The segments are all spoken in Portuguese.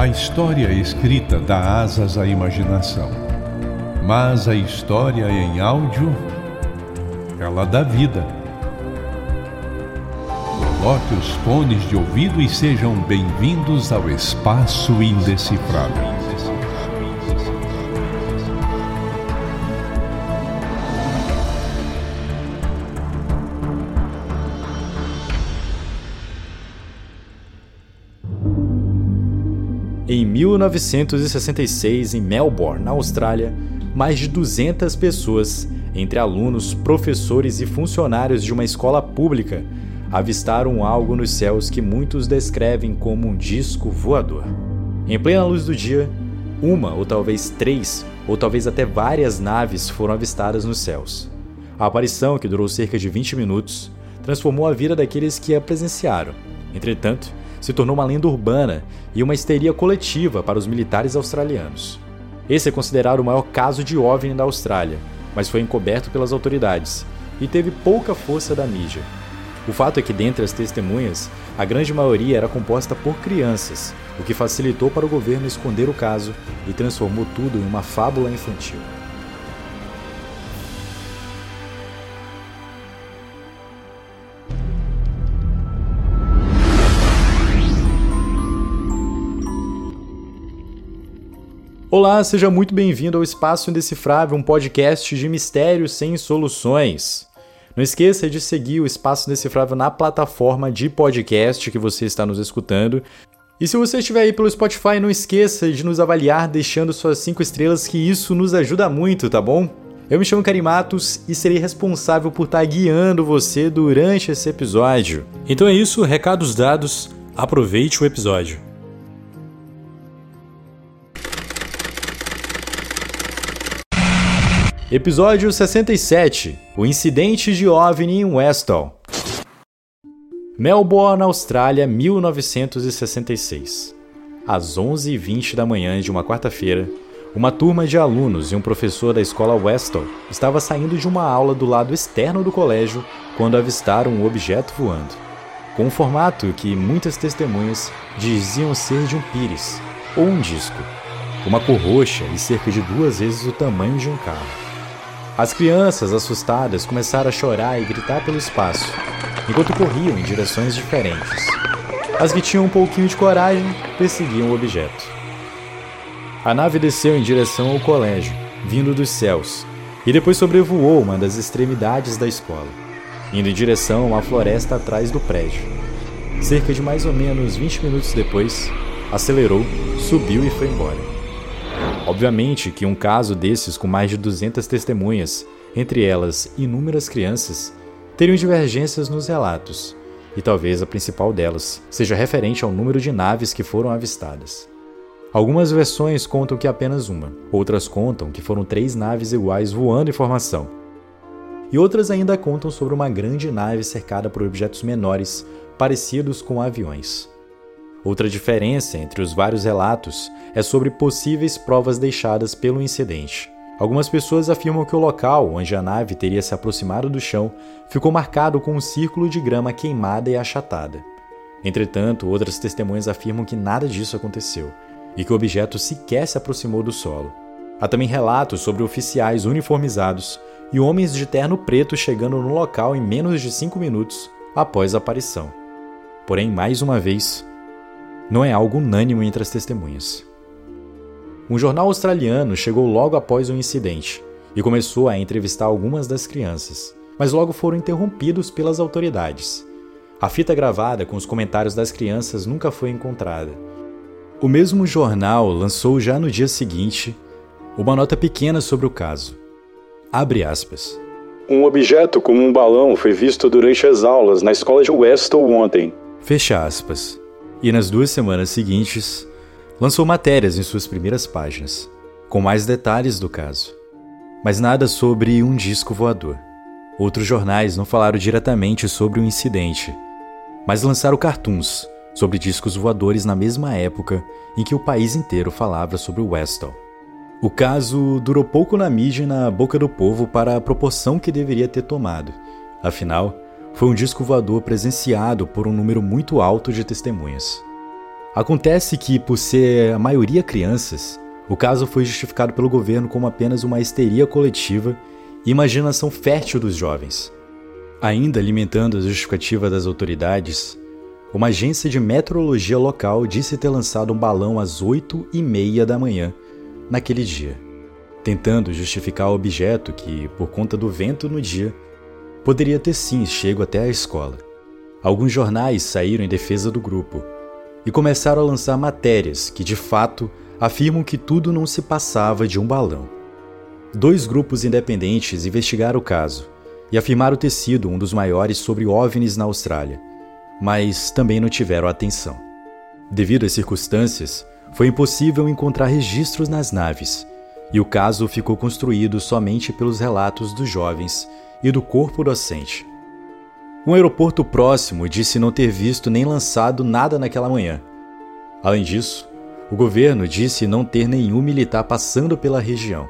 A história escrita dá asas à imaginação, mas a história em áudio, ela dá vida. Coloque os fones de ouvido e sejam bem-vindos ao Espaço Indecifrável. Em 1966, em Melbourne, na Austrália, mais de 200 pessoas, entre alunos, professores e funcionários de uma escola pública, avistaram algo nos céus que muitos descrevem como um disco voador. Em plena luz do dia, uma ou talvez três, ou talvez até várias naves foram avistadas nos céus. A aparição, que durou cerca de 20 minutos, transformou a vida daqueles que a presenciaram. Entretanto, se tornou uma lenda urbana e uma histeria coletiva para os militares australianos. Esse é considerado o maior caso de OVNI da Austrália, mas foi encoberto pelas autoridades e teve pouca força da mídia. O fato é que, dentre as testemunhas, a grande maioria era composta por crianças, o que facilitou para o governo esconder o caso e transformou tudo em uma fábula infantil. Olá, seja muito bem-vindo ao Espaço Indecifrável, um podcast de mistérios sem soluções. Não esqueça de seguir o Espaço Indecifrável na plataforma de podcast que você está nos escutando. E se você estiver aí pelo Spotify, não esqueça de nos avaliar deixando suas 5 estrelas, que isso nos ajuda muito, tá bom? Eu me chamo Carimatos e serei responsável por estar guiando você durante esse episódio. Então é isso, recados dados, aproveite o episódio. Episódio 67 O incidente de OVNI em Westall. Melbourne, Austrália, 1966. Às 11h20 da manhã de uma quarta-feira, uma turma de alunos e um professor da escola Westall estava saindo de uma aula do lado externo do colégio quando avistaram um objeto voando, com um formato que muitas testemunhas diziam ser de um pires ou um disco, uma cor roxa e cerca de duas vezes o tamanho de um carro. As crianças, assustadas, começaram a chorar e gritar pelo espaço, enquanto corriam em direções diferentes. As que tinham um pouquinho de coragem perseguiam o objeto. A nave desceu em direção ao colégio, vindo dos céus, e depois sobrevoou uma das extremidades da escola, indo em direção uma floresta atrás do prédio. Cerca de mais ou menos 20 minutos depois, acelerou, subiu e foi embora. Obviamente que um caso desses com mais de 200 testemunhas, entre elas inúmeras crianças, teriam divergências nos relatos, e talvez a principal delas seja referente ao número de naves que foram avistadas. Algumas versões contam que apenas uma, outras contam que foram três naves iguais voando em formação. E outras ainda contam sobre uma grande nave cercada por objetos menores, parecidos com aviões. Outra diferença entre os vários relatos é sobre possíveis provas deixadas pelo incidente. Algumas pessoas afirmam que o local onde a nave teria se aproximado do chão ficou marcado com um círculo de grama queimada e achatada. Entretanto, outras testemunhas afirmam que nada disso aconteceu e que o objeto sequer se aproximou do solo. Há também relatos sobre oficiais uniformizados e homens de terno preto chegando no local em menos de cinco minutos após a aparição. Porém, mais uma vez, não é algo unânime entre as testemunhas. Um jornal australiano chegou logo após o incidente e começou a entrevistar algumas das crianças, mas logo foram interrompidos pelas autoridades. A fita gravada com os comentários das crianças nunca foi encontrada. O mesmo jornal lançou já no dia seguinte uma nota pequena sobre o caso. Abre aspas. Um objeto como um balão foi visto durante as aulas na escola de Weston ontem. Fecha aspas e nas duas semanas seguintes lançou matérias em suas primeiras páginas, com mais detalhes do caso. Mas nada sobre um disco voador. Outros jornais não falaram diretamente sobre o incidente, mas lançaram cartoons sobre discos voadores na mesma época em que o país inteiro falava sobre o Westall. O caso durou pouco na mídia e na boca do povo para a proporção que deveria ter tomado. Afinal, foi um disco voador presenciado por um número muito alto de testemunhas. Acontece que, por ser a maioria crianças, o caso foi justificado pelo governo como apenas uma histeria coletiva e imaginação fértil dos jovens. Ainda alimentando a justificativa das autoridades, uma agência de meteorologia local disse ter lançado um balão às 8 e meia da manhã naquele dia, tentando justificar o objeto que, por conta do vento no dia, poderia ter sim chego até a escola. Alguns jornais saíram em defesa do grupo e começaram a lançar matérias que, de fato, afirmam que tudo não se passava de um balão. Dois grupos independentes investigaram o caso e afirmaram ter sido um dos maiores sobre OVNIs na Austrália, mas também não tiveram atenção. Devido às circunstâncias, foi impossível encontrar registros nas naves, e o caso ficou construído somente pelos relatos dos jovens e do corpo docente. Um aeroporto próximo disse não ter visto nem lançado nada naquela manhã. Além disso, o governo disse não ter nenhum militar passando pela região,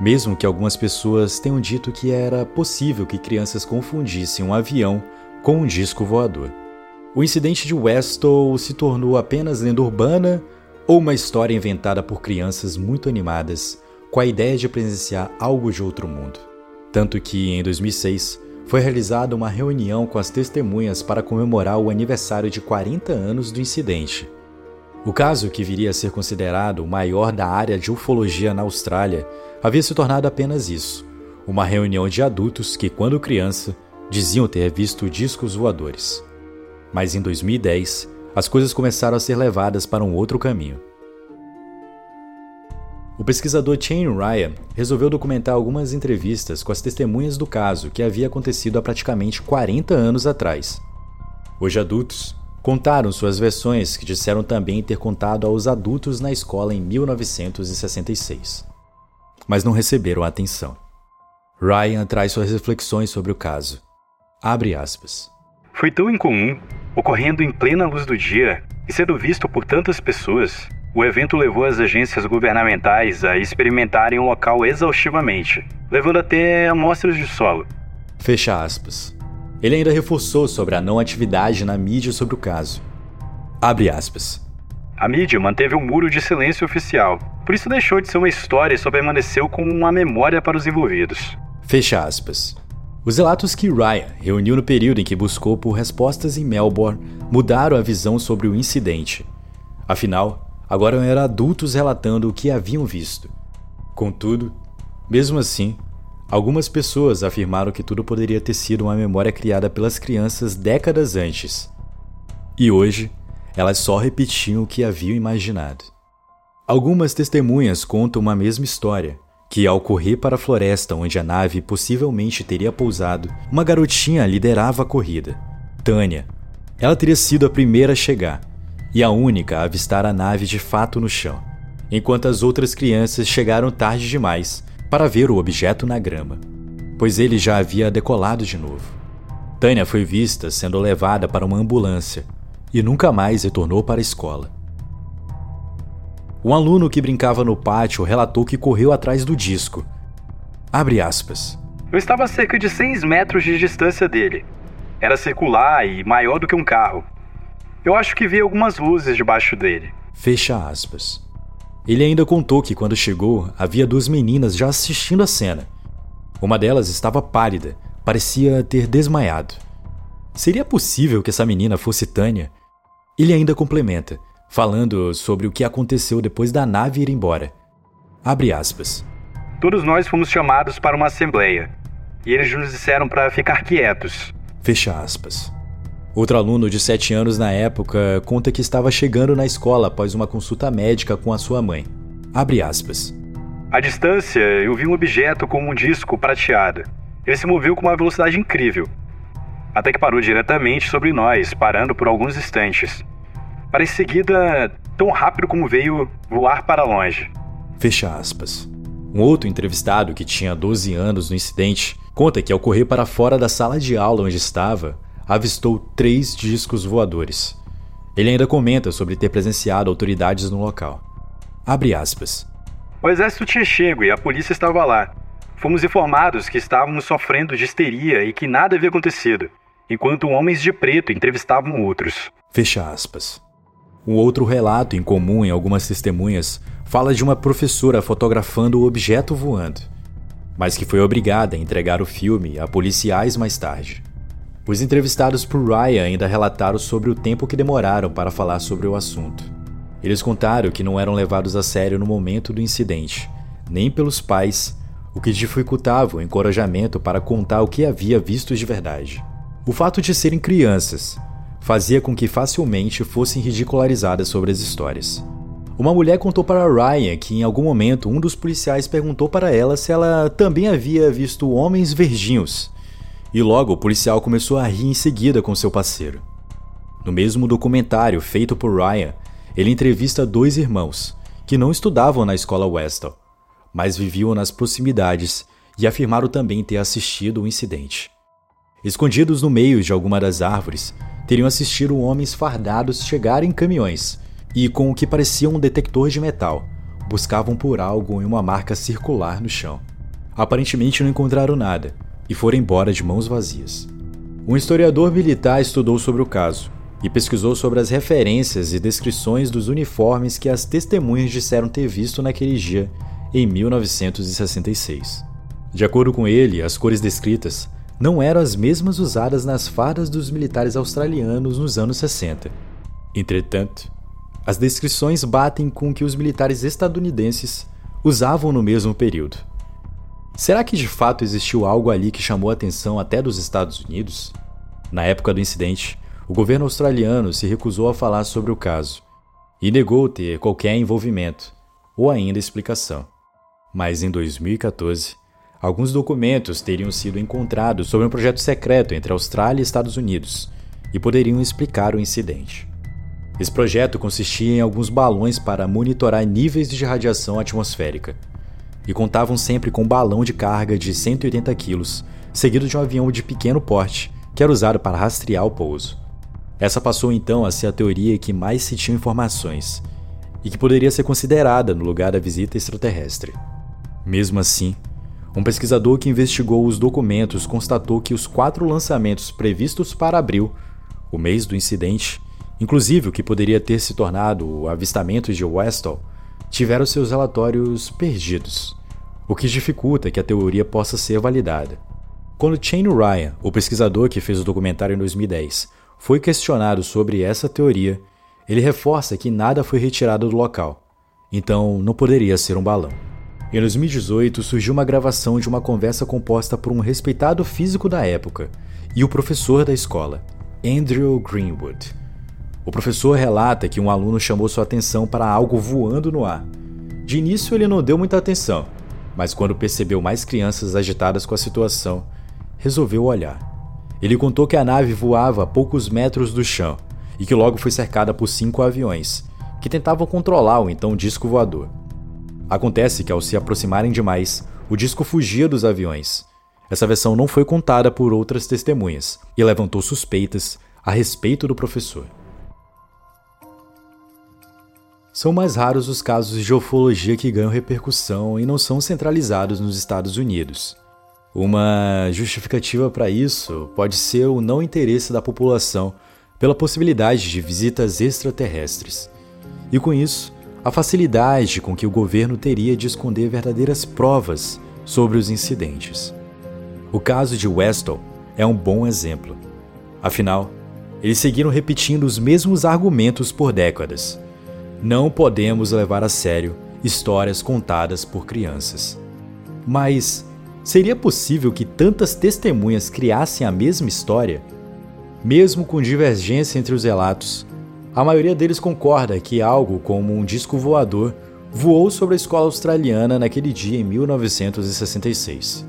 mesmo que algumas pessoas tenham dito que era possível que crianças confundissem um avião com um disco voador. O incidente de Westall se tornou apenas lenda urbana ou uma história inventada por crianças muito animadas com a ideia de presenciar algo de outro mundo. Tanto que, em 2006, foi realizada uma reunião com as testemunhas para comemorar o aniversário de 40 anos do incidente. O caso, que viria a ser considerado o maior da área de ufologia na Austrália, havia se tornado apenas isso: uma reunião de adultos que, quando criança, diziam ter visto discos voadores. Mas em 2010, as coisas começaram a ser levadas para um outro caminho. O pesquisador Shane Ryan resolveu documentar algumas entrevistas com as testemunhas do caso que havia acontecido há praticamente 40 anos atrás. Hoje adultos, contaram suas versões que disseram também ter contado aos adultos na escola em 1966. Mas não receberam atenção. Ryan traz suas reflexões sobre o caso. Abre aspas. Foi tão incomum, ocorrendo em plena luz do dia e sendo visto por tantas pessoas, o evento levou as agências governamentais a experimentarem o local exaustivamente, levando até amostras de solo. Fecha aspas. Ele ainda reforçou sobre a não atividade na mídia sobre o caso. Abre aspas. A mídia manteve um muro de silêncio oficial, por isso deixou de ser uma história e só permaneceu como uma memória para os envolvidos. Fecha aspas. Os relatos que Ryan reuniu no período em que buscou por respostas em Melbourne mudaram a visão sobre o incidente. Afinal, agora eram adultos relatando o que haviam visto. Contudo, mesmo assim, algumas pessoas afirmaram que tudo poderia ter sido uma memória criada pelas crianças décadas antes. E hoje, elas só repetiam o que haviam imaginado. Algumas testemunhas contam uma mesma história, que ao correr para a floresta onde a nave possivelmente teria pousado, uma garotinha liderava a corrida. Tânia. Ela teria sido a primeira a chegar e a única a avistar a nave de fato no chão, enquanto as outras crianças chegaram tarde demais para ver o objeto na grama, pois ele já havia decolado de novo. Tânia foi vista sendo levada para uma ambulância e nunca mais retornou para a escola. Um aluno que brincava no pátio relatou que correu atrás do disco. Abre aspas. Eu estava a cerca de 6 metros de distância dele. Era circular e maior do que um carro. Eu acho que vi algumas luzes debaixo dele. Fecha aspas. Ele ainda contou que quando chegou, havia duas meninas já assistindo a cena. Uma delas estava pálida, parecia ter desmaiado. Seria possível que essa menina fosse Tânia? Ele ainda complementa, falando sobre o que aconteceu depois da nave ir embora. Abre aspas. Todos nós fomos chamados para uma assembleia, e eles nos disseram para ficar quietos. Fecha aspas. Outro aluno de 7 anos na época conta que estava chegando na escola após uma consulta médica com a sua mãe. Abre aspas. À distância, eu vi um objeto com um disco prateado. Ele se moveu com uma velocidade incrível. Até que parou diretamente sobre nós, parando por alguns instantes. Para em seguida, tão rápido como veio, voar para longe. Fecha aspas. Um outro entrevistado que tinha 12 anos no incidente conta que ao correr para fora da sala de aula onde estava, avistou três discos voadores. Ele ainda comenta sobre ter presenciado autoridades no local. Abre aspas. O exército tinha chego e a polícia estava lá. Fomos informados que estávamos sofrendo de histeria e que nada havia acontecido, enquanto homens de preto entrevistavam outros. Fecha aspas. Um outro relato em comum em algumas testemunhas fala de uma professora fotografando o objeto voando, mas que foi obrigada a entregar o filme a policiais mais tarde. Os entrevistados por Ryan ainda relataram sobre o tempo que demoraram para falar sobre o assunto. Eles contaram que não eram levados a sério no momento do incidente, nem pelos pais, o que dificultava o encorajamento para contar o que havia visto de verdade. O fato de serem crianças fazia com que facilmente fossem ridicularizadas sobre as histórias. Uma mulher contou para Ryan que em algum momento um dos policiais perguntou para ela se ela também havia visto homens verdinhos. E logo o policial começou a rir em seguida com seu parceiro. No mesmo documentário feito por Ryan, ele entrevista dois irmãos que não estudavam na escola Westall, mas viviam nas proximidades e afirmaram também ter assistido o incidente. Escondidos no meio de alguma das árvores, teriam assistido homens fardados chegarem em caminhões e, com o que parecia um detector de metal, buscavam por algo em uma marca circular no chão. Aparentemente não encontraram nada e foram embora de mãos vazias. Um historiador militar estudou sobre o caso e pesquisou sobre as referências e descrições dos uniformes que as testemunhas disseram ter visto naquele dia em 1966. De acordo com ele, as cores descritas não eram as mesmas usadas nas fardas dos militares australianos nos anos 60. Entretanto, as descrições batem com o que os militares estadunidenses usavam no mesmo período. Será que de fato existiu algo ali que chamou a atenção até dos Estados Unidos? Na época do incidente, o governo australiano se recusou a falar sobre o caso e negou ter qualquer envolvimento ou ainda explicação. Mas em 2014, alguns documentos teriam sido encontrados sobre um projeto secreto entre Austrália e Estados Unidos e poderiam explicar o incidente. Esse projeto consistia em alguns balões para monitorar níveis de radiação atmosférica. E contavam sempre com um balão de carga de 180 quilos, seguido de um avião de pequeno porte, que era usado para rastrear o pouso. Essa passou então a ser a teoria que mais se tinha informações, e que poderia ser considerada no lugar da visita extraterrestre. Mesmo assim, um pesquisador que investigou os documentos constatou que os quatro lançamentos previstos para abril, o mês do incidente, inclusive o que poderia ter se tornado o avistamento de Westall, tiveram seus relatórios perdidos, o que dificulta que a teoria possa ser validada. Quando Shane Ryan, o pesquisador que fez o documentário em 2010, foi questionado sobre essa teoria, ele reforça que nada foi retirado do local, então não poderia ser um balão. Em 2018 surgiu uma gravação de uma conversa composta por um respeitado físico da época e o professor da escola, Andrew Greenwood. O professor relata que um aluno chamou sua atenção para algo voando no ar. De início ele não deu muita atenção, mas quando percebeu mais crianças agitadas com a situação, resolveu olhar. Ele contou que a nave voava a poucos metros do chão e que logo foi cercada por cinco aviões, que tentavam controlar o então disco voador. Acontece que ao se aproximarem demais, o disco fugia dos aviões. Essa versão não foi contada por outras testemunhas e levantou suspeitas a respeito do professor. São mais raros os casos de ufologia que ganham repercussão e não são centralizados nos Estados Unidos. Uma justificativa para isso pode ser o não interesse da população pela possibilidade de visitas extraterrestres. E com isso, a facilidade com que o governo teria de esconder verdadeiras provas sobre os incidentes. O caso de Westall é um bom exemplo. Afinal, eles seguiram repetindo os mesmos argumentos por décadas não podemos levar a sério histórias contadas por crianças. Mas seria possível que tantas testemunhas criassem a mesma história? Mesmo com divergência entre os relatos, a maioria deles concorda que algo como um disco voador voou sobre a escola australiana naquele dia em 1966.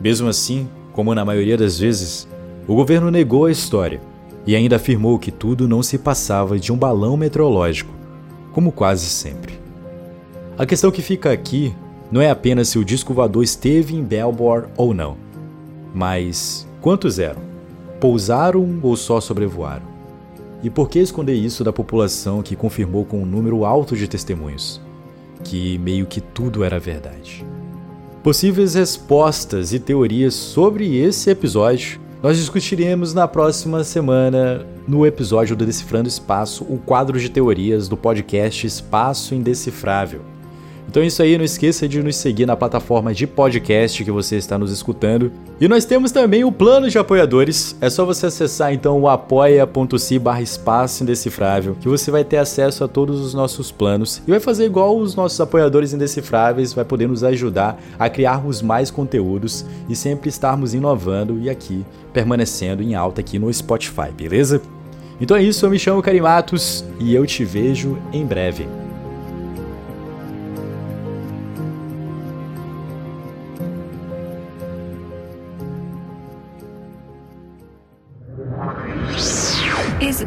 Mesmo assim, como na maioria das vezes, o governo negou a história e ainda afirmou que tudo não se passava de um balão meteorológico, como quase sempre. A questão que fica aqui não é apenas se o disco voador esteve em Belvoir ou não, mas quantos eram? Pousaram ou só sobrevoaram? E por que esconder isso da população que confirmou com um número alto de testemunhos? Que meio que tudo era verdade. Possíveis respostas e teorias sobre esse episódio nós discutiremos na próxima semana no episódio do Decifrando Espaço, o quadro de teorias do podcast Espaço Indecifrável. Então é isso aí, não esqueça de nos seguir na plataforma de podcast que você está nos escutando. E nós temos também o plano de apoiadores. É só você acessar então o apoia.se barra espaço indecifrável, que você vai ter acesso a todos os nossos planos e vai fazer igual os nossos apoiadores indecifráveis, vai poder nos ajudar a criarmos mais conteúdos e sempre estarmos inovando e aqui permanecendo em alta aqui no Spotify, beleza? Então é isso, eu me chamo Carimatos e eu te vejo em breve.